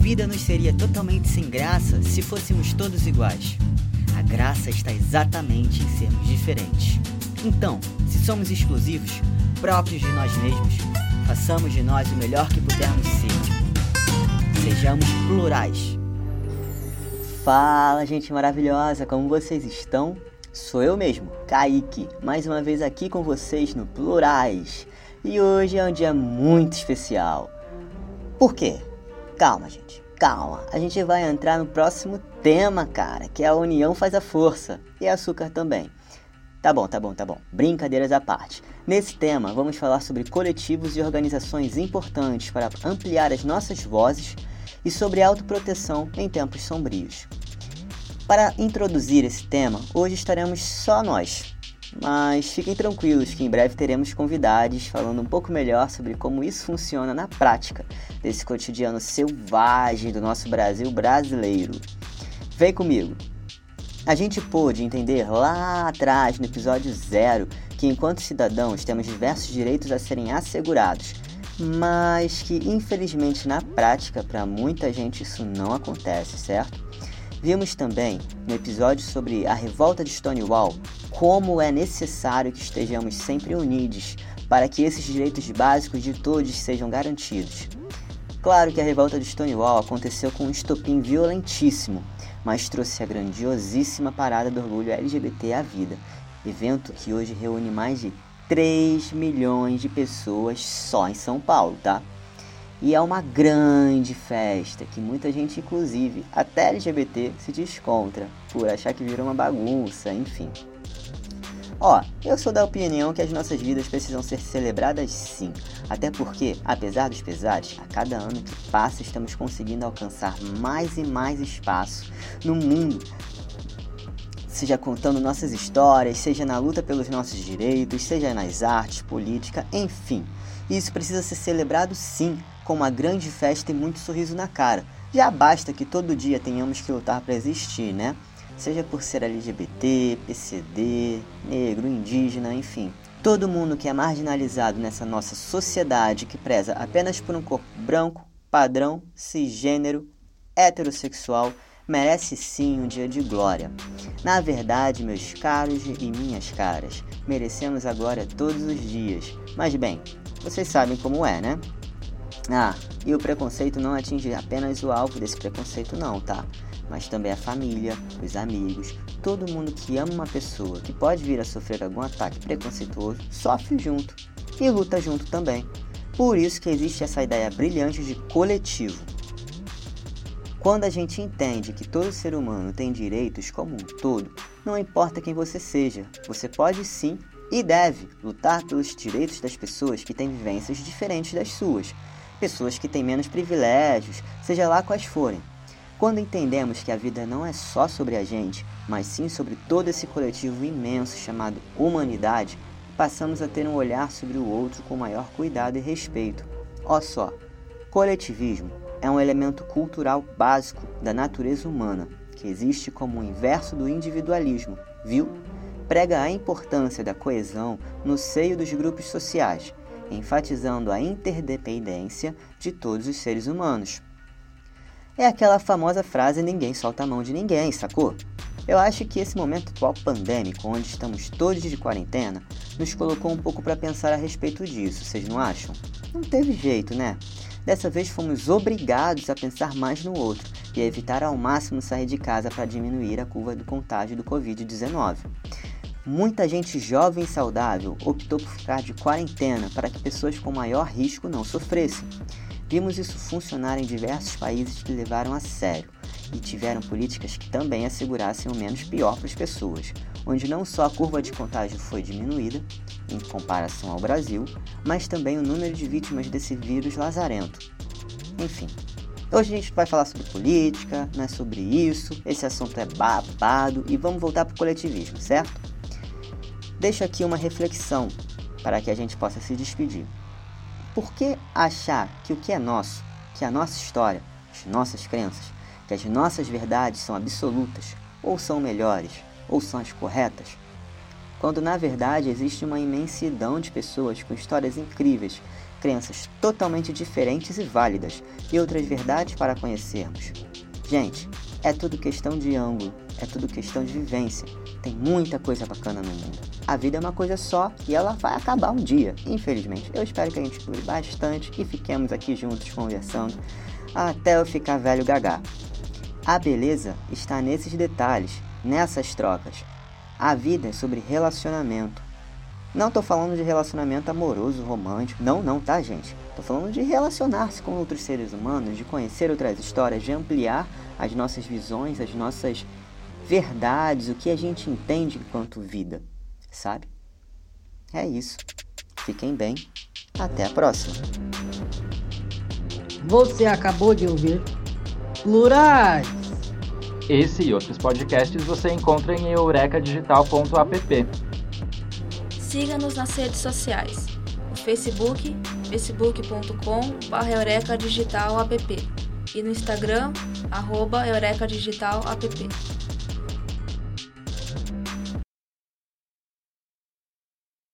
vida nos seria totalmente sem graça se fôssemos todos iguais. A graça está exatamente em sermos diferentes. Então, se somos exclusivos, próprios de nós mesmos, façamos de nós o melhor que pudermos ser. Sejamos plurais. Fala, gente maravilhosa, como vocês estão? Sou eu mesmo, Kaique, mais uma vez aqui com vocês no Plurais. E hoje é um dia muito especial. Por quê? Calma, gente, calma. A gente vai entrar no próximo tema, cara, que é a união faz a força e açúcar também. Tá bom, tá bom, tá bom. Brincadeiras à parte. Nesse tema, vamos falar sobre coletivos e organizações importantes para ampliar as nossas vozes e sobre autoproteção em tempos sombrios. Para introduzir esse tema, hoje estaremos só nós. Mas fiquem tranquilos que em breve teremos convidados falando um pouco melhor sobre como isso funciona na prática desse cotidiano selvagem do nosso Brasil brasileiro. Vem comigo! A gente pôde entender lá atrás, no episódio zero, que enquanto cidadãos temos diversos direitos a serem assegurados, mas que infelizmente na prática para muita gente isso não acontece, certo? Vimos também no episódio sobre a revolta de Stonewall como é necessário que estejamos sempre unidos para que esses direitos básicos de todos sejam garantidos. Claro que a revolta de Stonewall aconteceu com um estopim violentíssimo mas trouxe a grandiosíssima parada do orgulho LGBT à vida, evento que hoje reúne mais de 3 milhões de pessoas só em São Paulo, tá? E é uma grande festa que muita gente, inclusive até LGBT, se descontra por achar que vira uma bagunça, enfim. Ó, eu sou da opinião que as nossas vidas precisam ser celebradas sim, até porque, apesar dos pesares, a cada ano que passa estamos conseguindo alcançar mais e mais espaço no mundo seja contando nossas histórias, seja na luta pelos nossos direitos, seja nas artes, política, enfim. Isso precisa ser celebrado sim, com uma grande festa e muito sorriso na cara. Já basta que todo dia tenhamos que lutar para existir, né? Seja por ser LGBT, PCD, negro, indígena, enfim. Todo mundo que é marginalizado nessa nossa sociedade que preza apenas por um corpo branco, padrão, cisgênero, heterossexual, merece sim um dia de glória. Na verdade, meus caros e minhas caras, merecemos a glória todos os dias. Mas bem, vocês sabem como é, né? Ah, e o preconceito não atinge apenas o alvo desse preconceito não, tá? Mas também a família, os amigos, todo mundo que ama uma pessoa que pode vir a sofrer algum ataque preconceituoso sofre junto e luta junto também. Por isso que existe essa ideia brilhante de coletivo. Quando a gente entende que todo ser humano tem direitos como um todo, não importa quem você seja, você pode sim e deve lutar pelos direitos das pessoas que têm vivências diferentes das suas, pessoas que têm menos privilégios, seja lá quais forem. Quando entendemos que a vida não é só sobre a gente, mas sim sobre todo esse coletivo imenso chamado humanidade, passamos a ter um olhar sobre o outro com maior cuidado e respeito. Ó só, coletivismo é um elemento cultural básico da natureza humana, que existe como o inverso do individualismo, viu? Prega a importância da coesão no seio dos grupos sociais, enfatizando a interdependência de todos os seres humanos. É aquela famosa frase ninguém solta a mão de ninguém, sacou? Eu acho que esse momento atual pandêmico, onde estamos todos de quarentena, nos colocou um pouco para pensar a respeito disso, vocês não acham? Não teve jeito, né? Dessa vez fomos obrigados a pensar mais no outro e a evitar ao máximo sair de casa para diminuir a curva do contágio do Covid-19. Muita gente jovem e saudável optou por ficar de quarentena para que pessoas com maior risco não sofressem. Vimos isso funcionar em diversos países que levaram a sério e tiveram políticas que também assegurassem o menos pior para as pessoas, onde não só a curva de contágio foi diminuída, em comparação ao Brasil, mas também o número de vítimas desse vírus lazarento. Enfim, hoje a gente vai falar sobre política, não é sobre isso, esse assunto é babado e vamos voltar para o coletivismo, certo? Deixo aqui uma reflexão para que a gente possa se despedir. Por que achar que o que é nosso, que a nossa história, as nossas crenças, que as nossas verdades são absolutas, ou são melhores, ou são as corretas? Quando na verdade existe uma imensidão de pessoas com histórias incríveis crenças totalmente diferentes e válidas e outras verdades para conhecermos. Gente, é tudo questão de ângulo, é tudo questão de vivência. Tem muita coisa bacana no mundo. A vida é uma coisa só e ela vai acabar um dia, infelizmente. Eu espero que a gente dure bastante e fiquemos aqui juntos conversando até eu ficar velho gagá. A beleza está nesses detalhes, nessas trocas. A vida é sobre relacionamento. Não estou falando de relacionamento amoroso, romântico. Não, não, tá, gente? Estou falando de relacionar-se com outros seres humanos, de conhecer outras histórias, de ampliar as nossas visões, as nossas verdades, o que a gente entende enquanto vida, sabe? É isso. Fiquem bem. Até a próxima. Você acabou de ouvir Plurais. Esse e outros podcasts você encontra em eurecadigital.app. Siga-nos nas redes sociais. No Facebook, facebook.com.br eurecadigital.app e no Instagram, arroba eurecadigital.app.